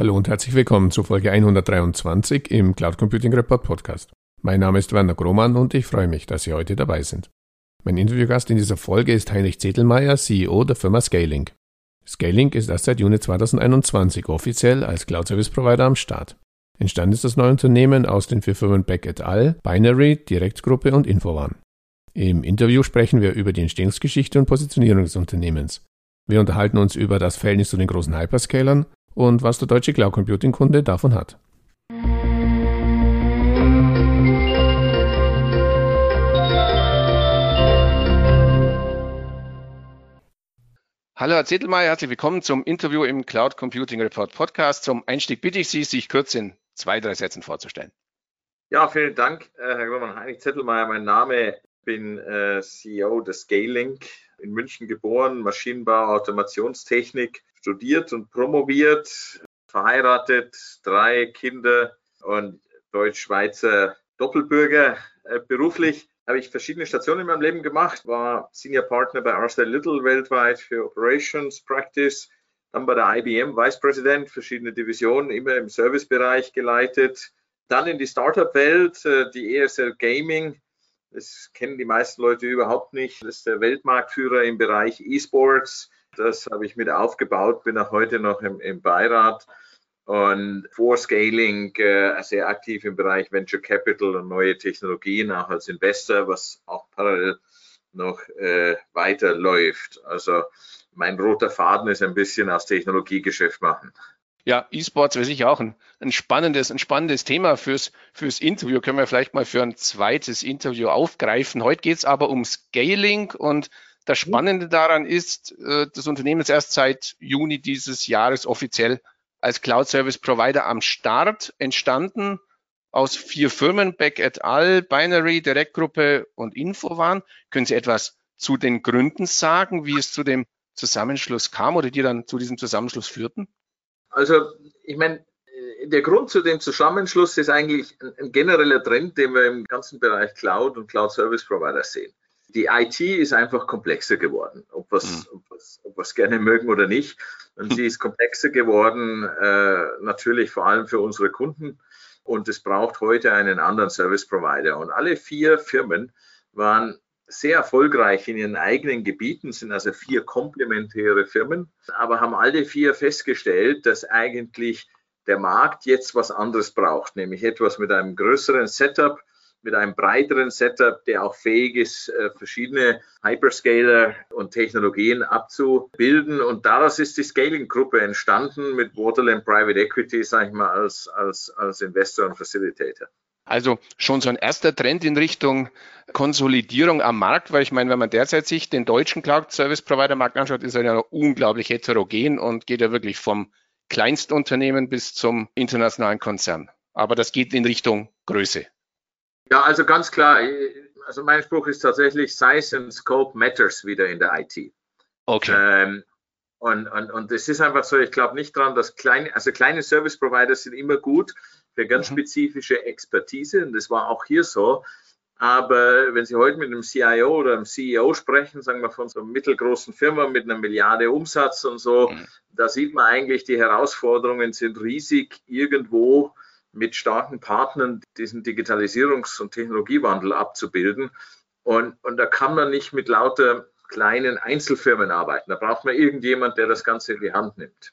Hallo und herzlich willkommen zu Folge 123 im Cloud Computing Report Podcast. Mein Name ist Werner Grohmann und ich freue mich, dass Sie heute dabei sind. Mein Interviewgast in dieser Folge ist Heinrich Zettelmeier, CEO der Firma Scaling. Scaling ist erst seit Juni 2021 offiziell als Cloud Service Provider am Start. Entstanden ist das neue Unternehmen aus den vier Firmen Beck et al., Binary, Direktgruppe und Infovan. Im Interview sprechen wir über die Entstehungsgeschichte und Positionierung des Unternehmens. Wir unterhalten uns über das Verhältnis zu den großen Hyperscalern und was der deutsche Cloud Computing Kunde davon hat. Hallo Herr Zettelmeier, herzlich willkommen zum Interview im Cloud Computing Report Podcast. Zum Einstieg bitte ich Sie, sich kurz in zwei, drei Sätzen vorzustellen. Ja, vielen Dank, äh, Herr Grömann. Heinrich Zettelmeier, mein Name. Ich bin äh, CEO des Scaling, in München geboren, Maschinenbau, Automationstechnik studiert und promoviert, verheiratet, drei Kinder und Deutsch-Schweizer Doppelbürger. Äh, beruflich habe ich verschiedene Stationen in meinem Leben gemacht, war Senior Partner bei Arthur Little weltweit für Operations Practice, dann bei der IBM Vice President, verschiedene Divisionen, immer im Servicebereich geleitet, dann in die Startup-Welt, äh, die ESL Gaming, das kennen die meisten Leute überhaupt nicht. Das ist der Weltmarktführer im Bereich E-Sports. Das habe ich mit aufgebaut, bin auch heute noch im, im Beirat und vor Scaling äh, sehr aktiv im Bereich Venture Capital und neue Technologien, auch als Investor, was auch parallel noch äh, weiterläuft. Also mein roter Faden ist ein bisschen aus Technologiegeschäft machen. Ja, E-Sports wäre sicher auch ein, ein, spannendes, ein spannendes Thema fürs, fürs Interview. Können wir vielleicht mal für ein zweites Interview aufgreifen. Heute geht es aber um Scaling und das mhm. Spannende daran ist, äh, das Unternehmen ist erst seit Juni dieses Jahres offiziell als Cloud Service Provider am Start entstanden aus vier Firmen, Beck et al., Binary, Direktgruppe und Infovan. Können Sie etwas zu den Gründen sagen, wie es zu dem Zusammenschluss kam oder die dann zu diesem Zusammenschluss führten? Also, ich meine, der Grund zu dem Zusammenschluss ist eigentlich ein, ein, genereller Trend, den wir im ganzen Bereich Cloud und Cloud Service Provider sehen. Die IT ist einfach komplexer geworden, ob wir es mhm. ob ob gerne mögen oder nicht. Und sie ist komplexer geworden, äh, natürlich vor allem für unsere Kunden. Und es braucht heute einen anderen Service Provider. Und alle vier Firmen waren sehr erfolgreich in ihren eigenen Gebieten, sind also vier komplementäre Firmen, aber haben alle vier festgestellt, dass eigentlich der Markt jetzt was anderes braucht, nämlich etwas mit einem größeren Setup, mit einem breiteren Setup, der auch fähig ist, äh, verschiedene Hyperscaler und Technologien abzubilden. Und daraus ist die Scaling-Gruppe entstanden mit Waterland Private Equity, sage ich mal, als, als, als Investor und Facilitator. Also schon so ein erster Trend in Richtung Konsolidierung am Markt, weil ich meine, wenn man derzeit sich den deutschen Cloud Service Provider Markt anschaut, ist er ja unglaublich heterogen und geht ja wirklich vom Kleinstunternehmen bis zum internationalen Konzern. Aber das geht in Richtung Größe. Ja, also ganz klar. Also mein Spruch ist tatsächlich Size and Scope matters wieder in der IT. Okay. Ähm, und, und, und es ist einfach so, ich glaube nicht dran, dass kleine, also kleine Service Provider sind immer gut, für ganz mhm. spezifische Expertise. Und das war auch hier so. Aber wenn Sie heute mit einem CIO oder einem CEO sprechen, sagen wir von so einer mittelgroßen Firma mit einer Milliarde Umsatz und so, mhm. da sieht man eigentlich, die Herausforderungen sind riesig, irgendwo mit starken Partnern diesen Digitalisierungs- und Technologiewandel abzubilden. Und, und da kann man nicht mit lauter kleinen Einzelfirmen arbeiten. Da braucht man irgendjemand, der das Ganze in die Hand nimmt.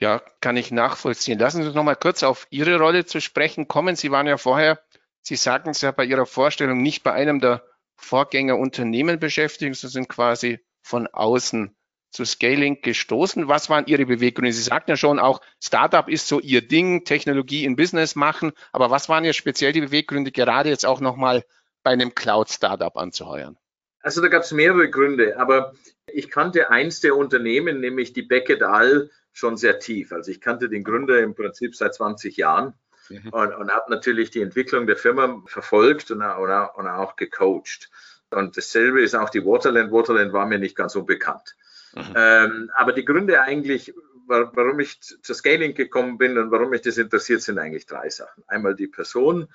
Ja, kann ich nachvollziehen. Lassen Sie uns noch mal kurz auf Ihre Rolle zu sprechen kommen. Sie waren ja vorher, Sie sagten es ja bei Ihrer Vorstellung, nicht bei einem der Vorgängerunternehmen beschäftigt, Sie sind quasi von außen zu Scaling gestoßen. Was waren Ihre Beweggründe? Sie sagten ja schon auch, Startup ist so Ihr Ding, Technologie in Business machen. Aber was waren ja speziell die Beweggründe, gerade jetzt auch nochmal bei einem Cloud-Startup anzuheuern? Also da gab es mehrere Gründe, aber ich kannte eins der Unternehmen, nämlich die Beckett All, schon sehr tief. Also ich kannte den Gründer im Prinzip seit 20 Jahren mhm. und, und habe natürlich die Entwicklung der Firma verfolgt und, und, und auch gecoacht. Und dasselbe ist auch die Waterland. Waterland war mir nicht ganz unbekannt. Mhm. Ähm, aber die Gründe eigentlich, warum ich zur Scaling gekommen bin und warum mich das interessiert, sind eigentlich drei Sachen. Einmal die Person,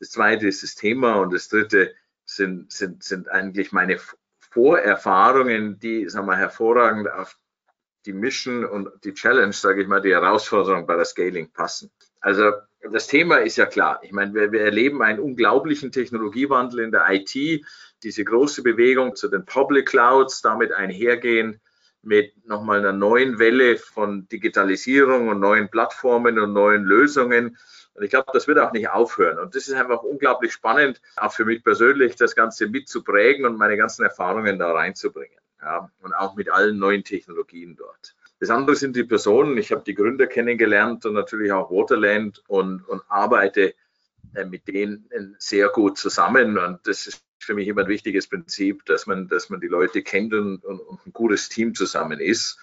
das zweite ist das Thema und das dritte sind, sind, sind eigentlich meine Vorerfahrungen, die sagen wir, hervorragend auf die Mission und die Challenge, sage ich mal, die Herausforderung bei der Scaling passen. Also das Thema ist ja klar. Ich meine, wir, wir erleben einen unglaublichen Technologiewandel in der IT, diese große Bewegung zu den Public Clouds, damit einhergehen mit nochmal einer neuen Welle von Digitalisierung und neuen Plattformen und neuen Lösungen. Und ich glaube, das wird auch nicht aufhören. Und das ist einfach unglaublich spannend, auch für mich persönlich, das Ganze mitzuprägen und meine ganzen Erfahrungen da reinzubringen. Ja, und auch mit allen neuen Technologien dort. Das andere sind die Personen. Ich habe die Gründer kennengelernt und natürlich auch Waterland und, und arbeite äh, mit denen sehr gut zusammen. Und das ist für mich immer ein wichtiges Prinzip, dass man, dass man die Leute kennt und, und ein gutes Team zusammen ist.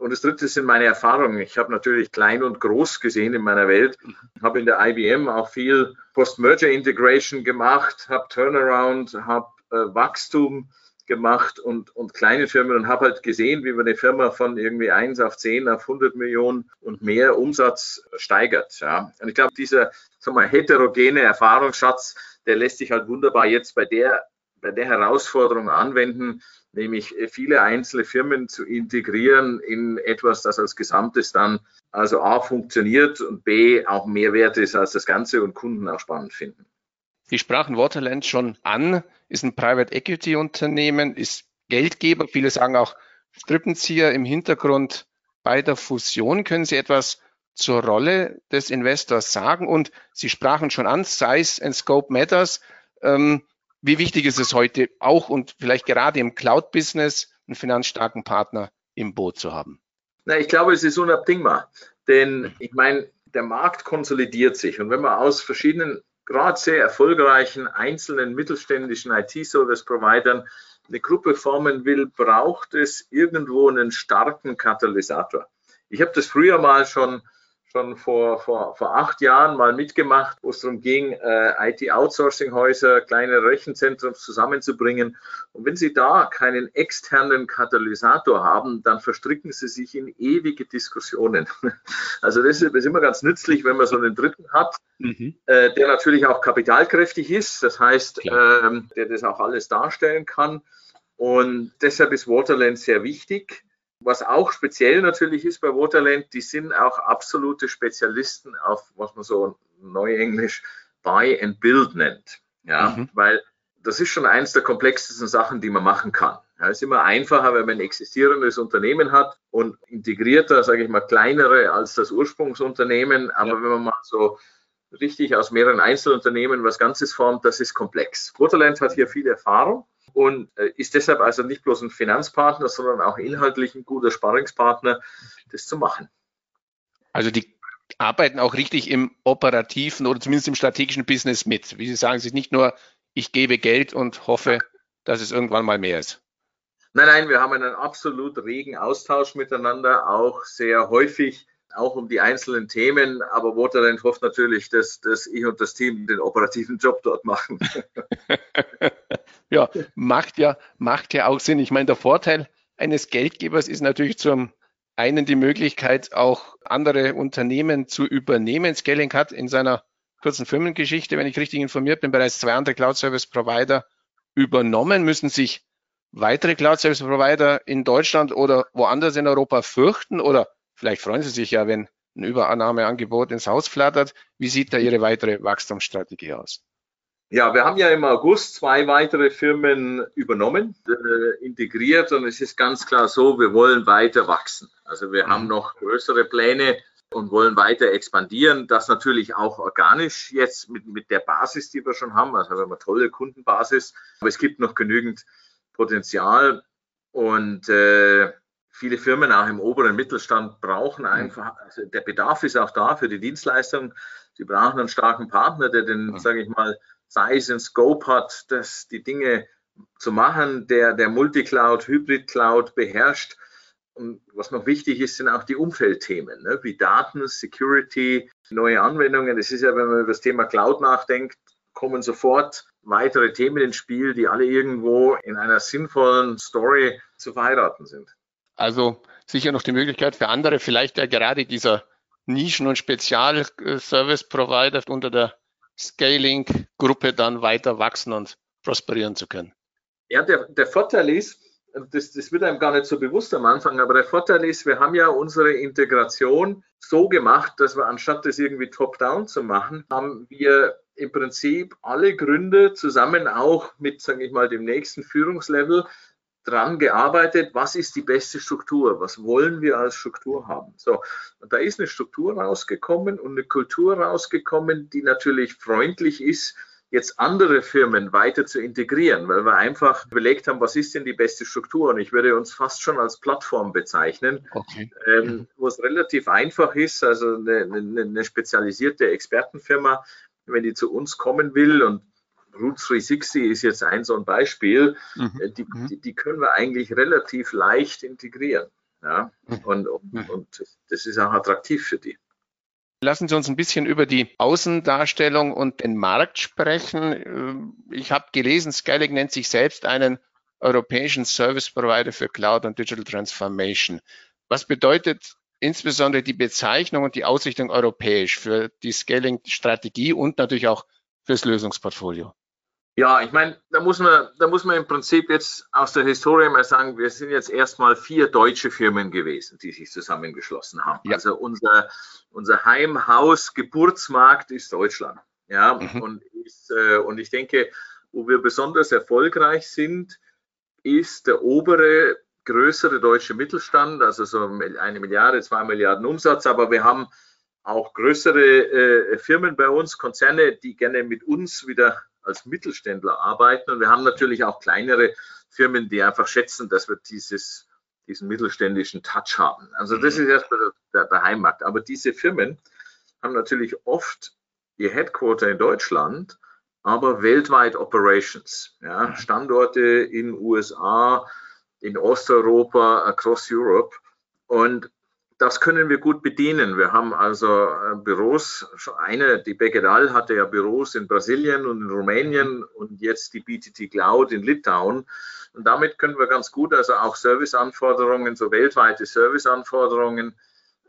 Und das dritte sind meine Erfahrungen. Ich habe natürlich klein und groß gesehen in meiner Welt, habe in der IBM auch viel Post-Merger Integration gemacht, habe Turnaround, habe äh, Wachstum gemacht und, und kleine Firmen und habe halt gesehen, wie man eine Firma von irgendwie 1 auf 10 auf 100 Millionen und mehr Umsatz steigert. Ja. Und ich glaube, dieser sag mal, heterogene Erfahrungsschatz, der lässt sich halt wunderbar jetzt bei der, bei der Herausforderung anwenden, nämlich viele einzelne Firmen zu integrieren in etwas, das als Gesamtes dann also A funktioniert und B auch mehr wert ist als das Ganze und Kunden auch spannend finden. Sie sprachen Waterland schon an, ist ein Private Equity Unternehmen, ist Geldgeber. Viele sagen auch Strippenzieher im Hintergrund bei der Fusion. Können Sie etwas zur Rolle des Investors sagen? Und Sie sprachen schon an, Size and Scope Matters. Ähm, wie wichtig ist es heute auch und vielleicht gerade im Cloud-Business einen finanzstarken Partner im Boot zu haben? Na, ich glaube, es ist unabdingbar, denn ich meine, der Markt konsolidiert sich und wenn man aus verschiedenen, gerade sehr erfolgreichen einzelnen mittelständischen IT-Service-Providern eine Gruppe formen will, braucht es irgendwo einen starken Katalysator. Ich habe das früher mal schon schon vor, vor, vor acht Jahren mal mitgemacht, wo es darum ging, äh, IT-Outsourcing-Häuser, kleine Rechenzentren zusammenzubringen. Und wenn Sie da keinen externen Katalysator haben, dann verstricken Sie sich in ewige Diskussionen. Also das ist, das ist immer ganz nützlich, wenn man so einen Dritten hat, mhm. äh, der natürlich auch kapitalkräftig ist, das heißt, ähm, der das auch alles darstellen kann. Und deshalb ist Waterland sehr wichtig. Was auch speziell natürlich ist bei Waterland, die sind auch absolute Spezialisten auf, was man so neuenglisch Buy and Build nennt. Ja, mhm. weil das ist schon eins der komplexesten Sachen, die man machen kann. Ja, es ist immer einfacher, wenn man ein existierendes Unternehmen hat und integrierter, sage ich mal, kleinere als das Ursprungsunternehmen. Aber ja. wenn man mal so richtig aus mehreren Einzelunternehmen was Ganzes formt, das ist komplex. Waterland hat hier viel Erfahrung und äh, ist deshalb also nicht bloß ein Finanzpartner, sondern auch inhaltlich ein guter Sparringspartner, das zu machen. Also die arbeiten auch richtig im operativen oder zumindest im strategischen Business mit. Wie Sie sagen, es ist nicht nur, ich gebe Geld und hoffe, dass es irgendwann mal mehr ist. Nein, nein, wir haben einen absolut regen Austausch miteinander, auch sehr häufig, auch um die einzelnen Themen. Aber Waterland hofft natürlich, dass, dass ich und das Team den operativen Job dort machen. Ja, macht ja, macht ja auch Sinn. Ich meine, der Vorteil eines Geldgebers ist natürlich zum einen die Möglichkeit, auch andere Unternehmen zu übernehmen. Scaling hat in seiner kurzen Firmengeschichte, wenn ich richtig informiert bin, bereits zwei andere Cloud Service Provider übernommen. Müssen sich weitere Cloud Service Provider in Deutschland oder woanders in Europa fürchten? Oder vielleicht freuen Sie sich ja, wenn ein Überannahmeangebot ins Haus flattert. Wie sieht da Ihre weitere Wachstumsstrategie aus? Ja, wir haben ja im August zwei weitere Firmen übernommen, äh, integriert und es ist ganz klar so, wir wollen weiter wachsen. Also wir mhm. haben noch größere Pläne und wollen weiter expandieren. Das natürlich auch organisch jetzt mit, mit der Basis, die wir schon haben. Also wir haben eine tolle Kundenbasis, aber es gibt noch genügend Potenzial und äh, viele Firmen auch im oberen Mittelstand brauchen einfach, also der Bedarf ist auch da für die Dienstleistung. Sie brauchen einen starken Partner, der den, mhm. sage ich mal, Size und Scope hat, das die Dinge zu machen, der, der Multicloud, Hybrid-Cloud beherrscht. Und was noch wichtig ist, sind auch die Umfeldthemen, ne? wie Daten, Security, neue Anwendungen. Das ist ja, wenn man über das Thema Cloud nachdenkt, kommen sofort weitere Themen ins Spiel, die alle irgendwo in einer sinnvollen Story zu verheiraten sind. Also sicher noch die Möglichkeit für andere, vielleicht ja gerade dieser Nischen- und Spezial-Service-Provider unter der Scaling-Gruppe dann weiter wachsen und prosperieren zu können. Ja, der, der Vorteil ist, das, das wird einem gar nicht so bewusst am Anfang, aber der Vorteil ist, wir haben ja unsere Integration so gemacht, dass wir anstatt das irgendwie top-down zu machen, haben wir im Prinzip alle Gründe zusammen auch mit, sage ich mal, dem nächsten Führungslevel dran gearbeitet, was ist die beste Struktur, was wollen wir als Struktur haben. So, und da ist eine Struktur rausgekommen und eine Kultur rausgekommen, die natürlich freundlich ist jetzt andere Firmen weiter zu integrieren, weil wir einfach überlegt haben, was ist denn die beste Struktur? Und ich würde uns fast schon als Plattform bezeichnen, okay. ähm, wo es relativ einfach ist, also eine, eine, eine, spezialisierte Expertenfirma, wenn die zu uns kommen will und Route 360 ist jetzt ein so ein Beispiel, mhm. Äh, die, mhm. die, die, können wir eigentlich relativ leicht integrieren. Ja? Mhm. Und, und, mhm. und das ist auch attraktiv für die. Lassen Sie uns ein bisschen über die Außendarstellung und den Markt sprechen. Ich habe gelesen, Skylig nennt sich selbst einen europäischen Service Provider für Cloud und Digital Transformation. Was bedeutet insbesondere die Bezeichnung und die Ausrichtung europäisch für die Scaling-Strategie und natürlich auch fürs Lösungsportfolio? Ja, ich meine, da muss man, da muss man im Prinzip jetzt aus der Historie mal sagen, wir sind jetzt erstmal vier deutsche Firmen gewesen, die sich zusammengeschlossen haben. Ja. Also unser, unser Heimhaus, Geburtsmarkt ist Deutschland. Ja, mhm. und, ist, äh, und ich denke, wo wir besonders erfolgreich sind, ist der obere, größere deutsche Mittelstand, also so eine Milliarde, zwei Milliarden Umsatz, aber wir haben auch größere äh, Firmen bei uns, Konzerne, die gerne mit uns wieder als Mittelständler arbeiten. Und wir haben natürlich auch kleinere Firmen, die einfach schätzen, dass wir dieses, diesen mittelständischen Touch haben. Also das mhm. ist erstmal der, der Heimmarkt. Aber diese Firmen haben natürlich oft ihr Headquarter in Deutschland, aber weltweit Operations. Ja, mhm. Standorte in USA, in Osteuropa, across Europe. Und das können wir gut bedienen. Wir haben also äh, Büros, eine, die Becqueral hatte ja Büros in Brasilien und in Rumänien und jetzt die BTT Cloud in Litauen. Und damit können wir ganz gut also auch Serviceanforderungen, so weltweite Serviceanforderungen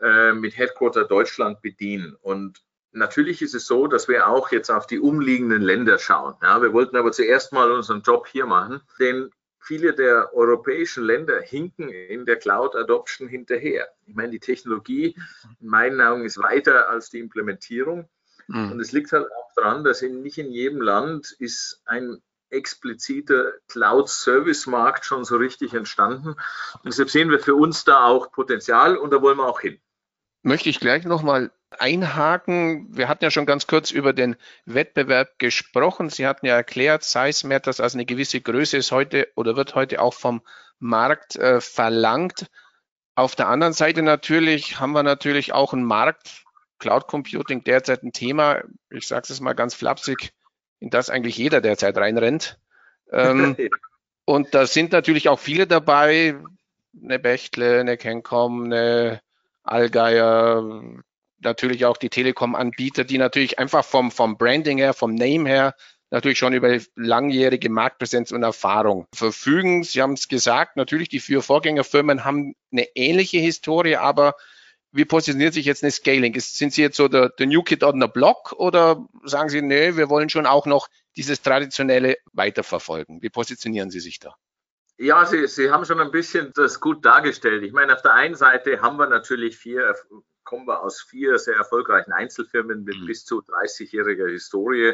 äh, mit Headquarter Deutschland bedienen. Und natürlich ist es so, dass wir auch jetzt auf die umliegenden Länder schauen. Ja, wir wollten aber zuerst mal unseren Job hier machen, denn viele der europäischen Länder hinken in der Cloud Adoption hinterher. Ich meine, die Technologie in meinen Augen ist weiter als die Implementierung. Mhm. Und es liegt halt auch daran, dass in, nicht in jedem Land ist ein expliziter Cloud-Service-Markt schon so richtig entstanden. Und deshalb sehen wir für uns da auch Potenzial und da wollen wir auch hin. Möchte ich gleich nochmal einhaken. Wir hatten ja schon ganz kurz über den Wettbewerb gesprochen. Sie hatten ja erklärt, Size Matters, also eine gewisse Größe ist heute oder wird heute auch vom Markt äh, verlangt. Auf der anderen Seite natürlich haben wir natürlich auch einen Markt, Cloud Computing derzeit ein Thema, ich sage es mal ganz flapsig, in das eigentlich jeder derzeit reinrennt. Ähm, und da sind natürlich auch viele dabei, eine Bechtle, eine Kencom, eine Allgeier, natürlich auch die Telekom-Anbieter, die natürlich einfach vom, vom Branding her, vom Name her natürlich schon über langjährige Marktpräsenz und Erfahrung verfügen. Sie haben es gesagt, natürlich die vier Vorgängerfirmen haben eine ähnliche Historie, aber wie positioniert sich jetzt eine Scaling? sind Sie jetzt so der, der New Kid on the Block oder sagen Sie, nee, wir wollen schon auch noch dieses Traditionelle weiterverfolgen? Wie positionieren Sie sich da? Ja, Sie, Sie haben schon ein bisschen das gut dargestellt. Ich meine, auf der einen Seite haben wir natürlich vier kommen wir aus vier sehr erfolgreichen Einzelfirmen mit mhm. bis zu 30-jähriger Historie,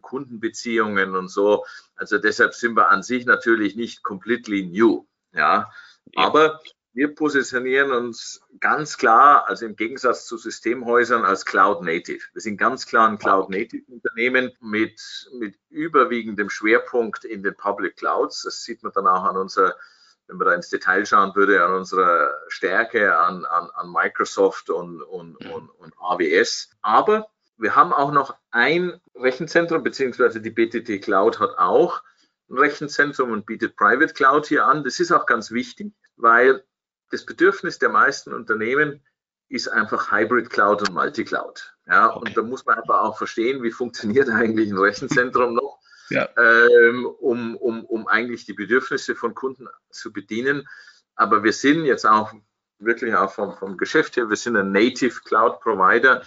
Kundenbeziehungen und so. Also deshalb sind wir an sich natürlich nicht completely new. Ja, ja. aber wir positionieren uns ganz klar, also im Gegensatz zu Systemhäusern, als Cloud Native. Wir sind ganz klar ein Cloud Native Unternehmen mit, mit überwiegendem Schwerpunkt in den Public Clouds. Das sieht man dann auch an unserer wenn man da ins Detail schauen würde, an unserer Stärke an, an, an Microsoft und, und, mhm. und, und AWS. Aber wir haben auch noch ein Rechenzentrum, beziehungsweise die BTT Cloud hat auch ein Rechenzentrum und bietet Private Cloud hier an. Das ist auch ganz wichtig, weil das Bedürfnis der meisten Unternehmen ist einfach Hybrid Cloud und Multi-Cloud. Ja, okay. und da muss man einfach auch verstehen, wie funktioniert eigentlich ein Rechenzentrum noch ja. ähm, um, um, um eigentlich die Bedürfnisse von Kunden zu bedienen. Aber wir sind jetzt auch wirklich auch vom, vom Geschäft her, wir sind ein Native Cloud Provider,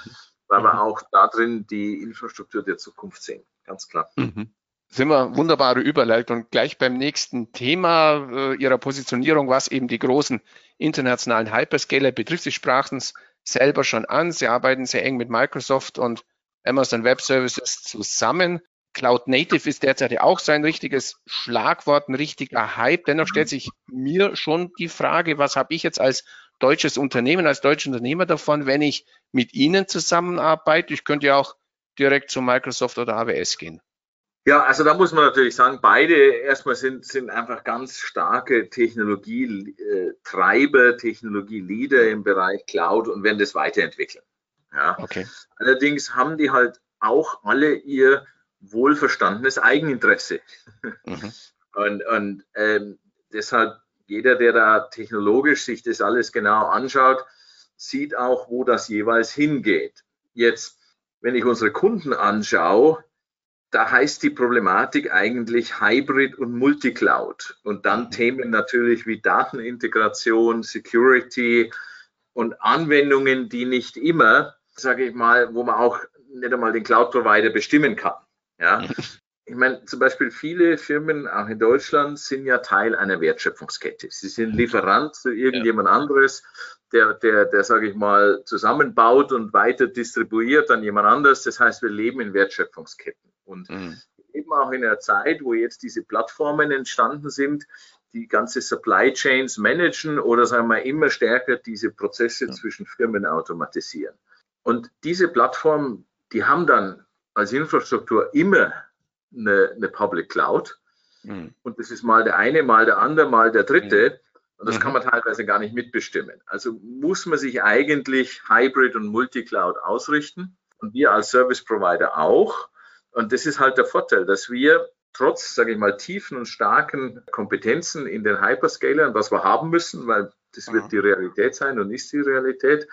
weil mhm. wir auch da drin die Infrastruktur der Zukunft sehen, ganz klar. Mhm. sind wir wunderbare Überleitung gleich beim nächsten Thema äh, Ihrer Positionierung, was eben die großen internationalen Hyperscaler betrifft. Sie sprachen es selber schon an. Sie arbeiten sehr eng mit Microsoft und Amazon Web Services zusammen. Cloud Native ist derzeit ja auch so ein richtiges Schlagwort, ein richtiger Hype. Dennoch stellt sich mir schon die Frage, was habe ich jetzt als deutsches Unternehmen, als deutscher Unternehmer davon, wenn ich mit Ihnen zusammenarbeite? Ich könnte ja auch direkt zu Microsoft oder AWS gehen. Ja, also da muss man natürlich sagen, beide erstmal sind, sind einfach ganz starke Technologietreiber, Technologieleader im Bereich Cloud und werden das weiterentwickeln. Ja. Okay. Allerdings haben die halt auch alle ihr wohlverstandenes Eigeninteresse. Mhm. Und, und ähm, deshalb jeder, der da technologisch sich das alles genau anschaut, sieht auch, wo das jeweils hingeht. Jetzt, wenn ich unsere Kunden anschaue, da heißt die Problematik eigentlich Hybrid und Multicloud. Und dann mhm. Themen natürlich wie Datenintegration, Security und Anwendungen, die nicht immer, sage ich mal, wo man auch nicht einmal den Cloud-Provider bestimmen kann. Ja. Ich meine, zum Beispiel viele Firmen, auch in Deutschland, sind ja Teil einer Wertschöpfungskette. Sie sind Lieferant zu irgendjemand ja. anderes, der, der, der, sage ich mal, zusammenbaut und weiter distribuiert an jemand anderes. Das heißt, wir leben in Wertschöpfungsketten. Und mhm. eben auch in einer Zeit, wo jetzt diese Plattformen entstanden sind, die ganze Supply Chains managen oder sagen wir immer stärker diese Prozesse ja. zwischen Firmen automatisieren. Und diese Plattformen, die haben dann als Infrastruktur immer eine, eine Public Cloud. Mhm. Und das ist mal der eine, mal der andere, mal der dritte. Mhm. Und das mhm. kann man teilweise gar nicht mitbestimmen. Also muss man sich eigentlich Hybrid und Multicloud ausrichten. Und wir als Service Provider auch. Und das ist halt der Vorteil, dass wir trotz, sage ich mal, tiefen und starken Kompetenzen in den Hyperscalern, was wir haben müssen, weil das wird mhm. die Realität sein und ist die Realität,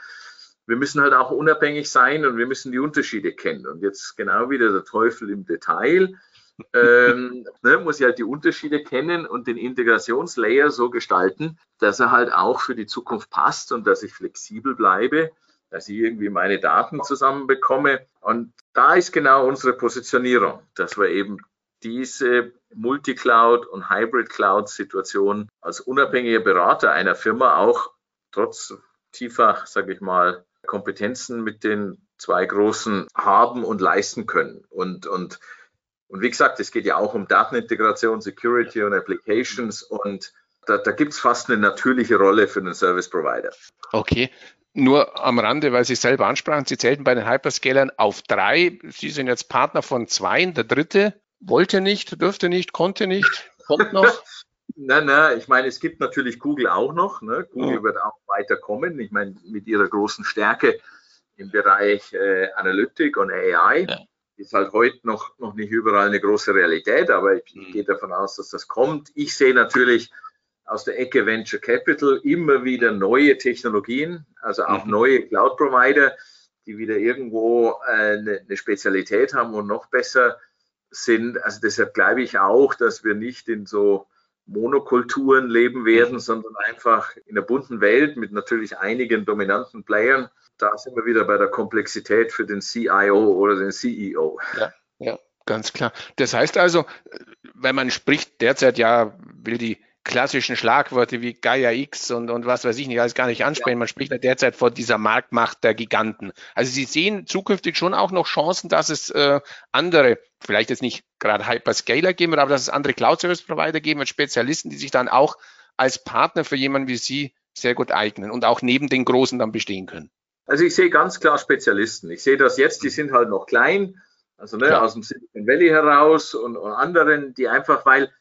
wir müssen halt auch unabhängig sein und wir müssen die Unterschiede kennen. Und jetzt genau wieder der Teufel im Detail. ähm, ne, muss ich halt die Unterschiede kennen und den Integrationslayer so gestalten, dass er halt auch für die Zukunft passt und dass ich flexibel bleibe, dass ich irgendwie meine Daten zusammenbekomme. Und da ist genau unsere Positionierung, dass wir eben diese Multicloud- und Hybrid-Cloud-Situation als unabhängiger Berater einer Firma auch trotz tiefer, sage ich mal, Kompetenzen mit den zwei großen haben und leisten können. Und, und, und wie gesagt, es geht ja auch um Datenintegration, Security und Applications und da, da gibt es fast eine natürliche Rolle für den Service Provider. Okay. Nur am Rande, weil Sie es selber ansprachen, Sie zählten bei den Hyperscalern auf drei. Sie sind jetzt Partner von zwei. Der dritte wollte nicht, dürfte nicht, konnte nicht, kommt noch. Nein, nein, ich meine, es gibt natürlich Google auch noch. Ne? Google oh. wird auch weiterkommen. Ich meine, mit ihrer großen Stärke im Bereich äh, Analytik und AI ja. ist halt heute noch, noch nicht überall eine große Realität, aber ich, mhm. gehe davon aus, dass das kommt. Ich sehe natürlich aus der Ecke Venture Capital immer wieder neue Technologien, also auch mhm. neue Cloud-Provider, die wieder irgendwo äh, eine, eine Spezialität haben und noch besser sind. Also deshalb glaube ich auch, dass wir nicht in so Monokulturen leben werden, mhm. sondern einfach in einer bunten Welt mit natürlich einigen dominanten Playern. Da sind wir wieder bei der Komplexität für den CIO oder den CEO. Ja, ja, ganz klar. Das heißt also, wenn man spricht derzeit ja, will die klassischen Schlagworte wie Gaia X und, und was weiß ich nicht, alles gar nicht ansprechen. Man spricht ja derzeit vor dieser Marktmacht der Giganten. Also Sie sehen zukünftig schon auch noch Chancen, dass es äh, andere, vielleicht jetzt nicht gerade Hyperscaler geben wird, aber dass es andere Cloud-Service-Provider geben wird, Spezialisten, die sich dann auch als Partner für jemanden wie Sie sehr gut eignen und auch neben den Großen dann bestehen können. Also ich sehe ganz klar Spezialisten. Ich sehe das jetzt, die sind halt noch klein, also ne, aus dem Silicon Valley heraus und, und anderen, die einfach, weil,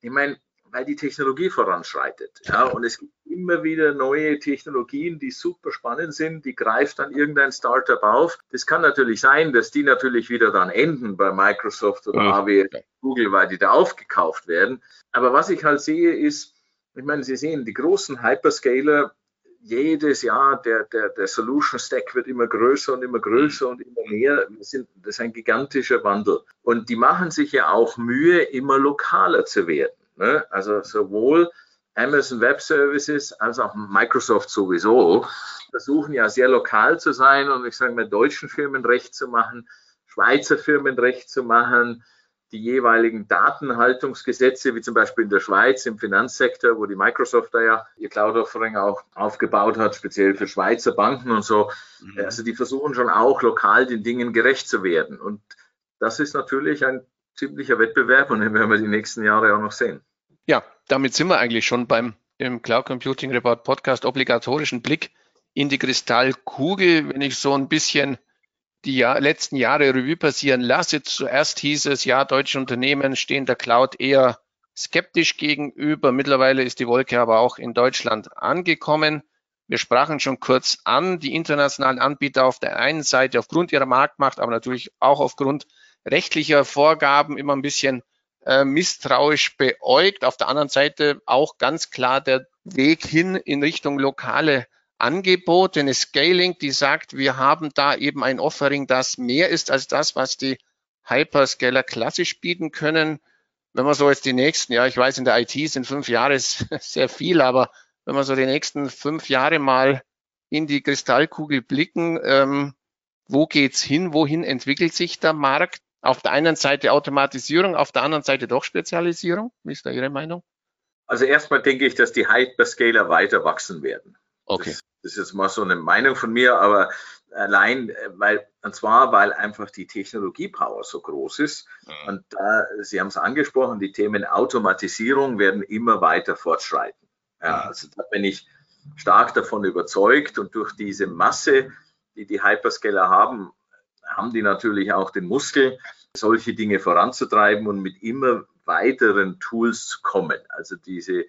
ich meine, weil die Technologie voranschreitet. Ja, und es gibt immer wieder neue Technologien, die super spannend sind, die greift dann irgendein Startup auf. Das kann natürlich sein, dass die natürlich wieder dann enden bei Microsoft oder AWS, Google, weil die da aufgekauft werden. Aber was ich halt sehe, ist, ich meine, Sie sehen, die großen Hyperscaler, jedes Jahr der, der, der Solution Stack wird immer größer und immer größer und immer mehr. Sind, das ist ein gigantischer Wandel. Und die machen sich ja auch Mühe, immer lokaler zu werden. Ne? Also sowohl Amazon Web Services als auch Microsoft sowieso versuchen ja sehr lokal zu sein und ich sage mal deutschen Firmen recht zu machen, Schweizer Firmen recht zu machen, die jeweiligen Datenhaltungsgesetze, wie zum Beispiel in der Schweiz im Finanzsektor, wo die Microsoft da ja ihr Cloud-Offering auch aufgebaut hat, speziell für Schweizer Banken und so. Mhm. Also die versuchen schon auch lokal den Dingen gerecht zu werden. Und das ist natürlich ein ziemlicher Wettbewerb und den werden wir die nächsten Jahre auch noch sehen. Ja, damit sind wir eigentlich schon beim im Cloud Computing Report Podcast obligatorischen Blick in die Kristallkugel. Wenn ich so ein bisschen die Jahr, letzten Jahre Revue passieren lasse. Zuerst hieß es, ja, deutsche Unternehmen stehen der Cloud eher skeptisch gegenüber. Mittlerweile ist die Wolke aber auch in Deutschland angekommen. Wir sprachen schon kurz an, die internationalen Anbieter auf der einen Seite aufgrund ihrer Marktmacht, aber natürlich auch aufgrund rechtlicher Vorgaben immer ein bisschen äh, misstrauisch beäugt. Auf der anderen Seite auch ganz klar der Weg hin in Richtung lokale Angebote, eine Scaling, die sagt, wir haben da eben ein Offering, das mehr ist als das, was die Hyperscaler klassisch bieten können. Wenn man so jetzt die nächsten, ja, ich weiß, in der IT sind fünf Jahre sehr viel, aber wenn man so die nächsten fünf Jahre mal in die Kristallkugel blicken, ähm, wo geht's hin? Wohin entwickelt sich der Markt? Auf der einen Seite Automatisierung, auf der anderen Seite doch Spezialisierung. Wie ist da Ihre Meinung? Also erstmal denke ich, dass die Hyperscaler weiter wachsen werden. Okay. Das, das ist jetzt mal so eine Meinung von mir, aber allein, weil, und zwar, weil einfach die Technologiepower so groß ist. Mhm. Und da, Sie haben es angesprochen, die Themen Automatisierung werden immer weiter fortschreiten. Ja, mhm. also da bin ich stark davon überzeugt und durch diese Masse, die die Hyperscaler haben, haben die natürlich auch den Muskel, solche Dinge voranzutreiben und mit immer weiteren Tools zu kommen. Also diese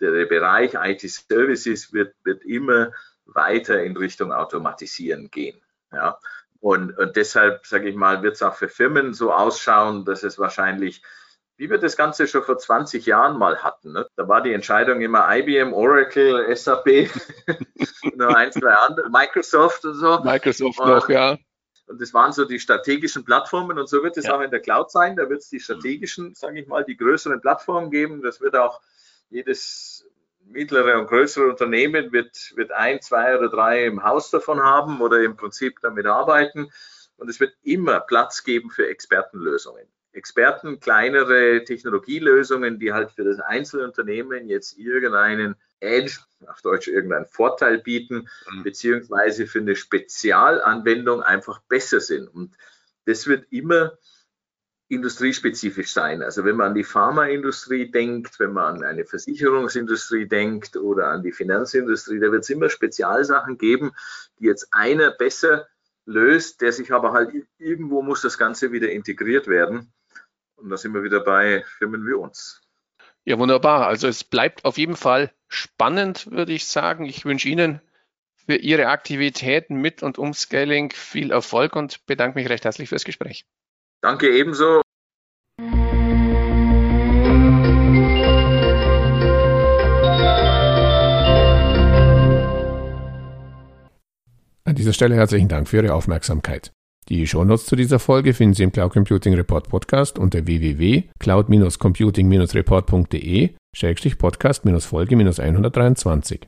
der Bereich IT-Services wird, wird immer weiter in Richtung Automatisieren gehen. Ja. Und, und deshalb, sage ich mal, wird es auch für Firmen so ausschauen, dass es wahrscheinlich, wie wir das Ganze schon vor 20 Jahren mal hatten, ne? da war die Entscheidung immer IBM, Oracle, SAP, nur ein, zwei andere, Microsoft und so. Microsoft und, noch, ja. Und das waren so die strategischen Plattformen und so wird es ja. auch in der Cloud sein. Da wird es die strategischen, sage ich mal, die größeren Plattformen geben. Das wird auch jedes mittlere und größere Unternehmen wird, wird ein, zwei oder drei im Haus davon haben oder im Prinzip damit arbeiten. Und es wird immer Platz geben für Expertenlösungen. Experten, kleinere Technologielösungen, die halt für das Einzelunternehmen jetzt irgendeinen Edge, auf Deutsch irgendeinen Vorteil bieten, mhm. beziehungsweise für eine Spezialanwendung einfach besser sind. Und das wird immer industriespezifisch sein. Also wenn man an die Pharmaindustrie denkt, wenn man an eine Versicherungsindustrie denkt oder an die Finanzindustrie, da wird es immer Spezialsachen geben, die jetzt einer besser löst, der sich aber halt irgendwo muss das Ganze wieder integriert werden. Und da sind wir wieder bei Firmen wie uns. Ja, wunderbar. Also es bleibt auf jeden Fall spannend, würde ich sagen. Ich wünsche Ihnen für Ihre Aktivitäten mit und um Scaling viel Erfolg und bedanke mich recht herzlich fürs Gespräch. Danke ebenso. An dieser Stelle herzlichen Dank für Ihre Aufmerksamkeit. Die Shownotes zu dieser Folge finden Sie im Cloud Computing Report Podcast unter www.cloud-computing-report.de-podcast-folge-123.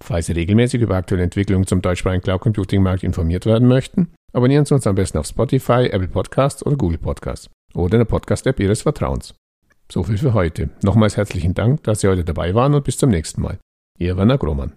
Falls Sie regelmäßig über aktuelle Entwicklungen zum deutschsprachigen Cloud Computing Markt informiert werden möchten, Abonnieren Sie uns am besten auf Spotify, Apple Podcasts oder Google Podcasts oder in der Podcast-App Ihres Vertrauens. So viel für heute. Nochmals herzlichen Dank, dass Sie heute dabei waren und bis zum nächsten Mal. Ihr Werner Grohmann.